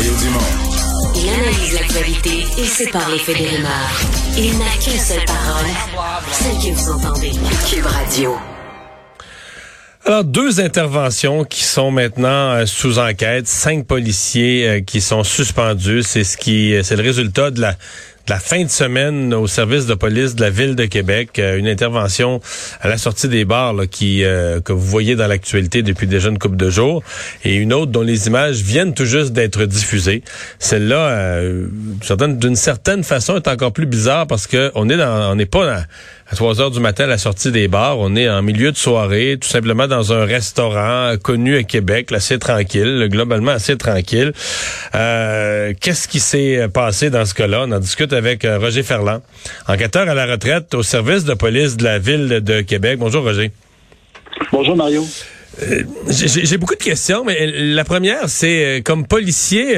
Il analyse l'actualité et sépare les faits des rumeurs. Il n'a qu'une seule parole, celle que vous entendez. Cube Radio. Alors, deux interventions qui sont maintenant euh, sous enquête, cinq policiers euh, qui sont suspendus. C'est ce qui, c'est le résultat de la la fin de semaine au service de police de la ville de Québec, euh, une intervention à la sortie des bars qui euh, que vous voyez dans l'actualité depuis déjà une couple de jours, et une autre dont les images viennent tout juste d'être diffusées. Celle-là, euh, d'une certaine façon, est encore plus bizarre parce que on est dans, on n'est pas à 3 heures du matin à la sortie des bars. On est en milieu de soirée, tout simplement dans un restaurant connu à Québec, assez tranquille, globalement assez tranquille. Qu'est-ce qui s'est passé dans ce cas-là? On en discute avec euh, Roger Ferland, enquêteur à la retraite au service de police de la ville de Québec. Bonjour Roger. Bonjour Mario. Euh, j'ai beaucoup de questions, mais la première, c'est euh, comme policier,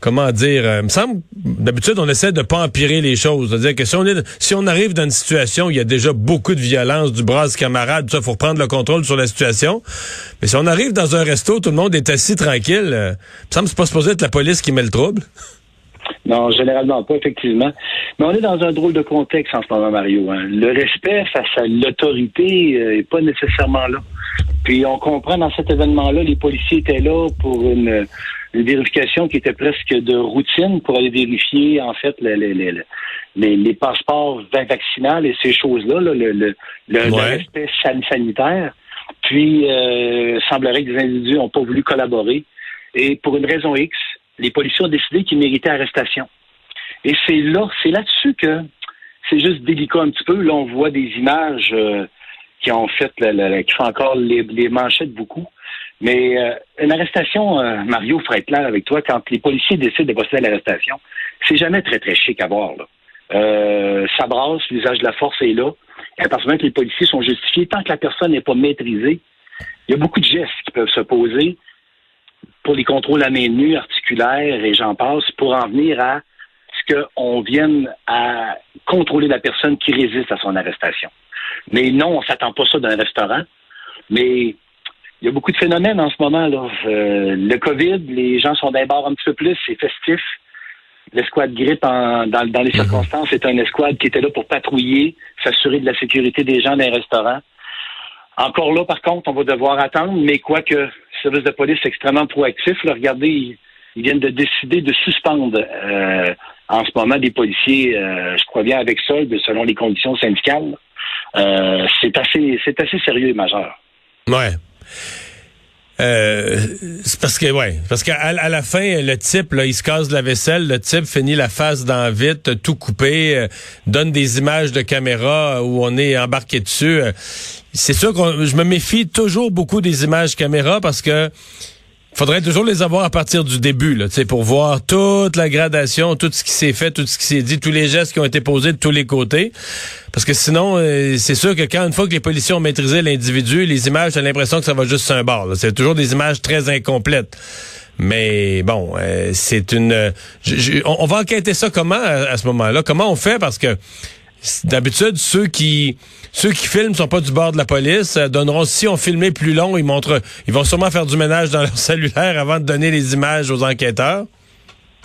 comment dire, il me semble, d'habitude, on essaie de pas empirer les choses. C'est-à-dire que si on, est, si on arrive dans une situation où il y a déjà beaucoup de violence, du bras camarade, tout ça, faut reprendre le contrôle sur la situation. Mais si on arrive dans un resto, tout le monde est assis tranquille, il me semble que c'est pas supposé être la police qui met le trouble. Non, généralement pas, effectivement. Mais on est dans un drôle de contexte en ce moment, Mario. Hein. Le respect face à l'autorité n'est euh, pas nécessairement là. Puis on comprend dans cet événement-là, les policiers étaient là pour une, vérification qui était presque de routine pour aller vérifier en fait les, les, les, passeports vaccinales et ces choses-là, le, respect sanitaire. Puis, euh, semblerait que des individus n'ont pas voulu collaborer. Et pour une raison X, les policiers ont décidé qu'ils méritaient arrestation. Et c'est là, c'est là-dessus que c'est juste délicat un petit peu. Là, on voit des images euh, qui ont fait, qui font encore les, manchettes beaucoup. Mais euh, une arrestation, euh, Mario, faut être clair avec toi, quand les policiers décident de procéder à l'arrestation, c'est jamais très, très chic à voir. Là. ça brasse, l'usage de la force est là. Et à partir du moment que les policiers sont justifiés, tant que la personne n'est pas maîtrisée, il y a beaucoup de gestes qui peuvent se poser pour les contrôles à main nue, articulaires et j'en passe, pour en venir à ce qu'on vienne à contrôler la personne qui résiste à son arrestation. Mais non, on s'attend pas ça d'un restaurant. Mais il y a beaucoup de phénomènes en ce moment. Là. Euh, le COVID, les gens sont d'abord un petit peu plus, c'est festif. L'escouade grippe dans, dans, les mhm. circonstances c'est un escouade qui était là pour patrouiller, s'assurer de la sécurité des gens dans les restaurants. Encore là, par contre, on va devoir attendre, mais quoique service de police extrêmement proactif, regardez, ils, viennent de décider de suspendre euh, en ce moment des policiers, euh, je crois bien avec solde, selon les conditions syndicales. Euh, c'est assez, c'est assez sérieux et majeur. Ouais. Euh, c'est parce que ouais, parce qu'à à la fin, le type là, il se casse la vaisselle, le type finit la face dans vite, tout coupé, euh, donne des images de caméra où on est embarqué dessus. Euh, c'est sûr que je me méfie toujours beaucoup des images caméra parce que faudrait toujours les avoir à partir du début, là, pour voir toute la gradation, tout ce qui s'est fait, tout ce qui s'est dit, tous les gestes qui ont été posés de tous les côtés. Parce que sinon, euh, c'est sûr que quand une fois que les policiers ont maîtrisé l'individu, les images, j'ai l'impression que ça va juste sur un bord. C'est toujours des images très incomplètes. Mais bon, euh, c'est une. on, va enquêter ça comment à ce moment-là? Comment on fait? Parce que D'habitude, ceux qui ceux qui filment sont pas du bord de la police, euh, donneront si on filmait plus long, ils montrent ils vont sûrement faire du ménage dans leur cellulaire avant de donner les images aux enquêteurs.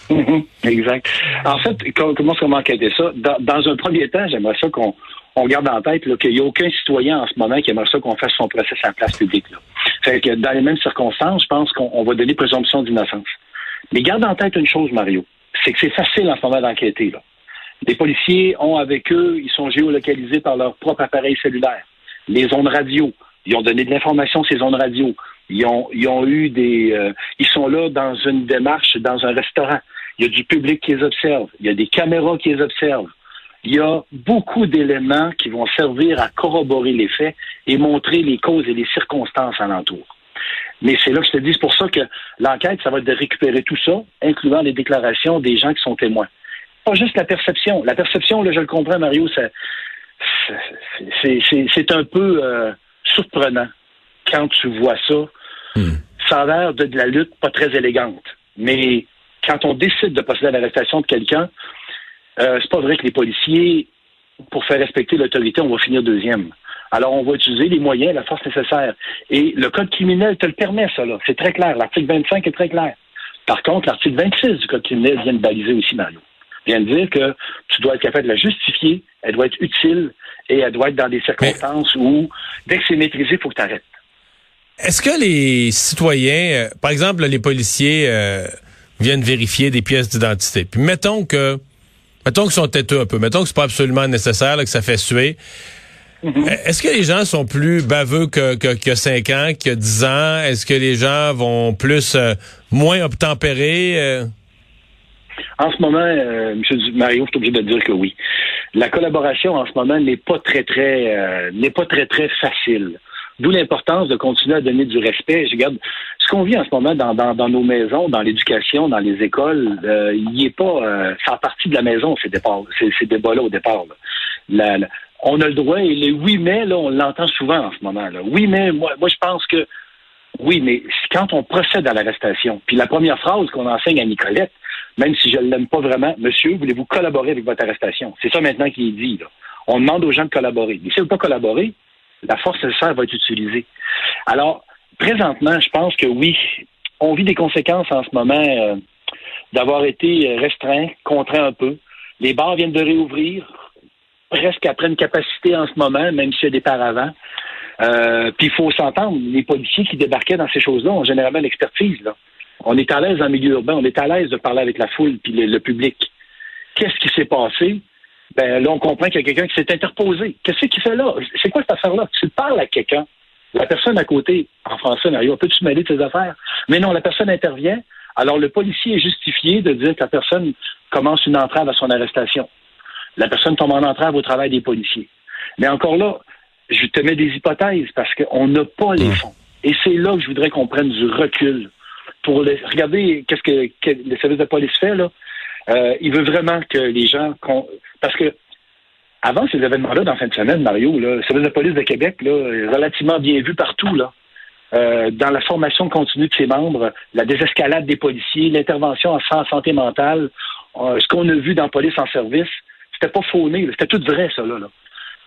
Mhm, exact. En fait, comment qu'on va enquêter ça? Dans, un premier temps, j'aimerais ça qu'on on garde en tête qu'il n'y a aucun citoyen en ce moment qui aimerait ça qu'on fasse son procès à la place publique. Que dans les mêmes circonstances, je pense qu'on va donner présomption d'innocence. Mais garde en tête une chose, Mario, c'est que c'est facile en ce moment d'enquêter. Les policiers ont avec eux, ils sont géolocalisés par leur propre appareil cellulaire. Les zones radio, ils ont donné de l'information ces zones radio. Ils ont, ils ont eu des, euh, ils sont là dans une démarche dans un restaurant. Il y a du public qui les observe. Il y a des caméras qui les observent. Il y a beaucoup d'éléments qui vont servir à corroborer les faits et montrer les causes et les circonstances alentour. Mais c'est là que je te dis, pour ça que l'enquête, ça va être de récupérer tout ça, incluant les déclarations des gens qui sont témoins pas juste la perception. La perception, là, je le comprends, Mario, c'est un peu euh, surprenant quand tu vois ça. Hmm. Ça a l'air de, la lutte pas très élégante. Mais quand on décide de procéder à l'arrestation de quelqu'un, euh, c'est pas vrai que les policiers, pour faire respecter l'autorité, on va finir deuxième. Alors, on va utiliser les moyens, la force nécessaire. Et le code criminel te le permet, ça, là. C'est très clair. L'article 25 est très clair. Par contre, l'article 26 du Code criminel vient de baliser aussi, Mario. Vient de dire que tu dois être capable de la justifier, elle doit être utile et elle doit être dans des circonstances où, dès que c'est maîtrisé, il faut que tu arrêtes. Est-ce que les citoyens, euh, par exemple, les policiers euh, viennent vérifier des pièces d'identité, puis mettons que, mettons qu'ils sont têteux un peu, mettons que c'est pas absolument nécessaire, que ça fait suer. Mhm. Est-ce que les gens sont plus baveux que, que, que 5 ans, que 10 ans? Est-ce que les gens vont plus, euh, moins obtempérer? Euh? En ce moment, euh, M. Mario, je suis obligé de dire que oui. La collaboration en ce moment n'est pas très, très, euh, n'est pas très, très facile. D'où l'importance de continuer à donner du respect. Je regarde ce qu'on vit en ce moment dans, dans, nos maisons, dans l'éducation, dans les écoles. il n'y est pas, ça partie de la maison ces départ, ces, débats-là au départ. On a le droit, et le oui mais, là, on l'entend souvent en ce moment. Là. Oui mais, moi, moi je pense que oui, mais quand on procède à l'arrestation, puis la première phrase qu'on enseigne à Nicolette, même si je ne l'aime pas vraiment, monsieur, voulez-vous collaborer avec votre arrestation? C'est ça maintenant qui est dit. Là. On demande aux gens de collaborer. Mais si vous ne pas collaborer, la force nécessaire va être utilisée. Alors, présentement, je pense que oui, on vit des conséquences en ce moment euh, d'avoir été restreint, contraint un peu. Les bars viennent de réouvrir presque après une capacité en ce moment, même s'il y a des paravents. Euh, puis il faut s'entendre, les policiers qui débarquaient dans ces choses-là ont généralement l'expertise. On est à l'aise en milieu urbain, on est à l'aise de parler avec la foule puis le, public. Qu'est-ce qui s'est passé? Ben là, on comprend qu'il y a quelqu'un qui s'est interposé. Qu'est-ce qu'il fait là? C'est quoi cette affaire-là? Tu parles à quelqu'un. La personne à côté, en français, Mario, peut tu mêler de tes affaires? Mais non, la personne intervient. Alors, le policier est justifié de dire que la personne commence une entrave à son arrestation. La personne tombe en entrave au travail des policiers. Mais encore là, je te mets des hypothèses parce qu'on n'a pas les fonds. Et c'est là que je voudrais qu'on prenne du recul. Pour regarder qu'est-ce que, le service de police fait, là. Euh, il veut vraiment que les gens. Parce que avant ces événements-là, dans la fin de semaine, Mario, le service de police de Québec, là, est relativement bien vu partout, là. Euh, dans la formation continue de ses membres, la désescalade des policiers, l'intervention en santé mentale, euh, ce qu'on a vu dans Police en service, c'était pas fauné, c'était tout vrai, ça, là. là.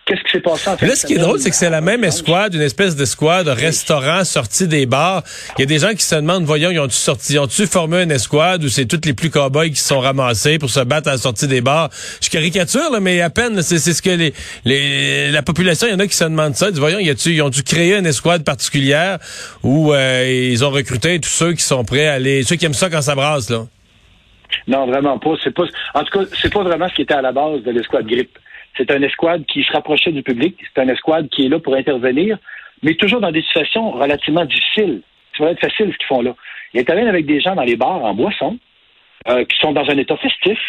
Qu'est-ce qui s'est passé en fait? Là, ce qui est drôle, c'est que c'est la même escouade, une espèce d'escouade, restaurant sorti des bars. Il y a des gens qui se demandent, voyons, ils ont-tu sorti, ont-tu formé une escouade ou c'est toutes les plus cow-boys qui se sont ramassés pour se battre à la sortie des bars? Je caricature, là, mais à peine, c'est ce que les, les, la population, il y en a qui se demandent ça. Ils disent, voyons, y a-tu, ils ont dû créer une escouade particulière où euh, ils ont recruté tous ceux qui sont prêts à aller, ceux qui aiment ça quand ça brasse, là? Non, vraiment pas. C'est pas, en tout cas, c'est pas vraiment ce qui était à la base de l'escouade grippe. C'est un escouade qui se rapprochait du public. C'est un escouade qui est là pour intervenir, mais toujours dans des situations relativement difficiles. Ça va être facile ce qu'ils font là. Ils interviennent avec des gens dans les bars en boisson, euh, qui sont dans un état festif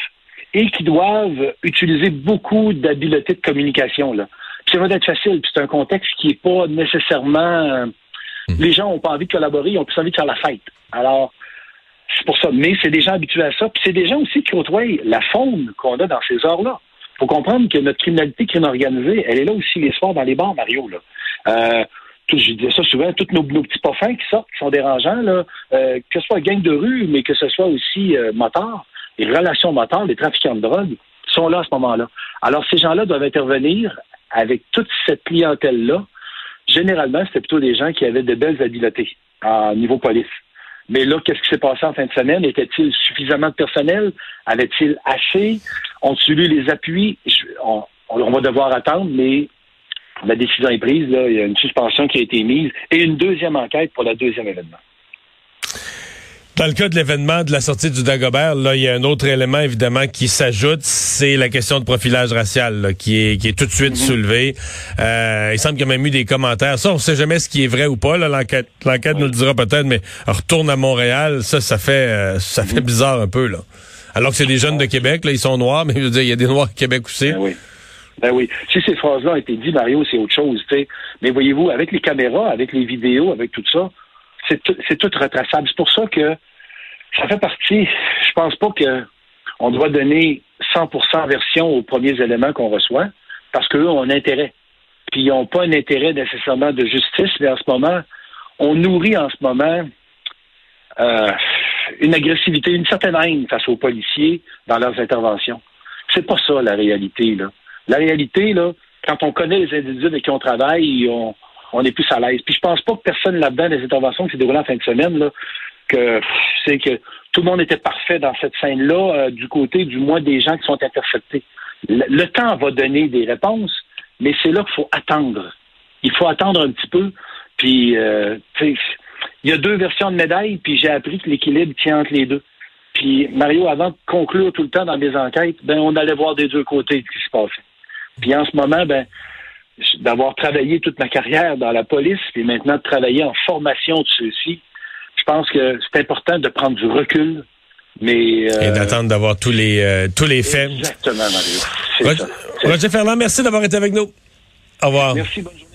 et qui doivent utiliser beaucoup d'habiletés de communication. Là. Puis ça va être facile. c'est un contexte qui n'est pas nécessairement... Euh, mhm. les gens n'ont pas envie de collaborer, ils ont plus envie de faire la fête. Alors, c'est pour ça. Mais c'est des gens habitués à ça. Puis c'est des gens aussi qui côtoient la faune qu'on a dans ces heures-là faut comprendre que notre criminalité crime organisée, elle est là aussi les soirs dans les bars, Mario. Là. Euh, tout, je disais ça souvent, tous nos, petits parfums qui sortent, qui sont dérangeants, là, euh, que ce soit gang de rue, mais que ce soit aussi euh, motards, les relations motards, les trafiquants de drogue, sont là à ce moment-là. Alors, ces gens-là doivent intervenir avec toute cette clientèle-là. Généralement, c'était plutôt des gens qui avaient de belles habiletés à niveau police. Mais là, qu'est-ce qui s'est passé en fin de semaine? Était-il suffisamment de personnel? Avait-il assez? Ont-ils eu les appuis? On, va devoir attendre, mais la décision est prise. Là. Il y a une suspension qui a été mise et une deuxième enquête pour le deuxième événement. Dans le cas de l'événement de la sortie du Dagobert, là, il y a un autre élément évidemment qui s'ajoute, c'est la question de profilage racial qui est qui est tout de suite mm-hmm. soulevée. Euh, il semble qu'il y a même eu des commentaires. Ça, on sait jamais ce qui est vrai ou pas. L'enquête, l'enquête nous le dira peut-être, mais retourne à Montréal, ça, ça fait euh, ça fait mm-hmm. bizarre un peu là. Alors que c'est des jeunes de Québec, là, ils sont noirs, mais je veux dire, il y a des noirs à Québec aussi. Ben oui. Ben oui. Si ces phrases-là ont été dites, Mario, c'est autre chose, tu sais. Mais voyez-vous, avec les caméras, avec les vidéos, avec tout ça, c'est tout, tout retraçable. C'est pour ça que ça fait partie. Je pense pas que on doit donner 100% version aux premiers éléments qu'on reçoit, parce qu'eux ont un intérêt. Puis ils n'ont pas un intérêt nécessairement de justice, mais en ce moment, on nourrit en ce moment euh, une agressivité, une certaine haine face aux policiers dans leurs interventions. C'est pas ça la réalité, là. La réalité, là, quand on connaît les individus avec qui on travaille, on, est plus à l'aise. Puis je pense pas que personne là-dedans, des interventions qui s'est déroulées en fin de semaine, là, que c'est que tout le monde était parfait dans cette scène-là, euh, du côté du moins des gens qui sont interceptés. Le, temps va donner des réponses, mais c'est là qu'il faut attendre. Il faut attendre un petit peu. Puis, euh, il y a deux versions de médaille, puis j'ai appris que l'équilibre tient entre les deux. Puis, Mario, avant de conclure tout le temps dans des enquêtes, ben, on allait voir des deux côtés ce qui se passait. Puis en ce moment, ben, d'avoir travaillé toute ma carrière dans la police, puis maintenant de travailler en formation de ceux-ci, je pense que c'est important de prendre du recul, mais euh, et d'attendre d'avoir tous les euh, tous les faits. Exactement, Mario. Roger, Roger Ferland, merci d'avoir été avec nous. Au revoir. Merci, bonne journée.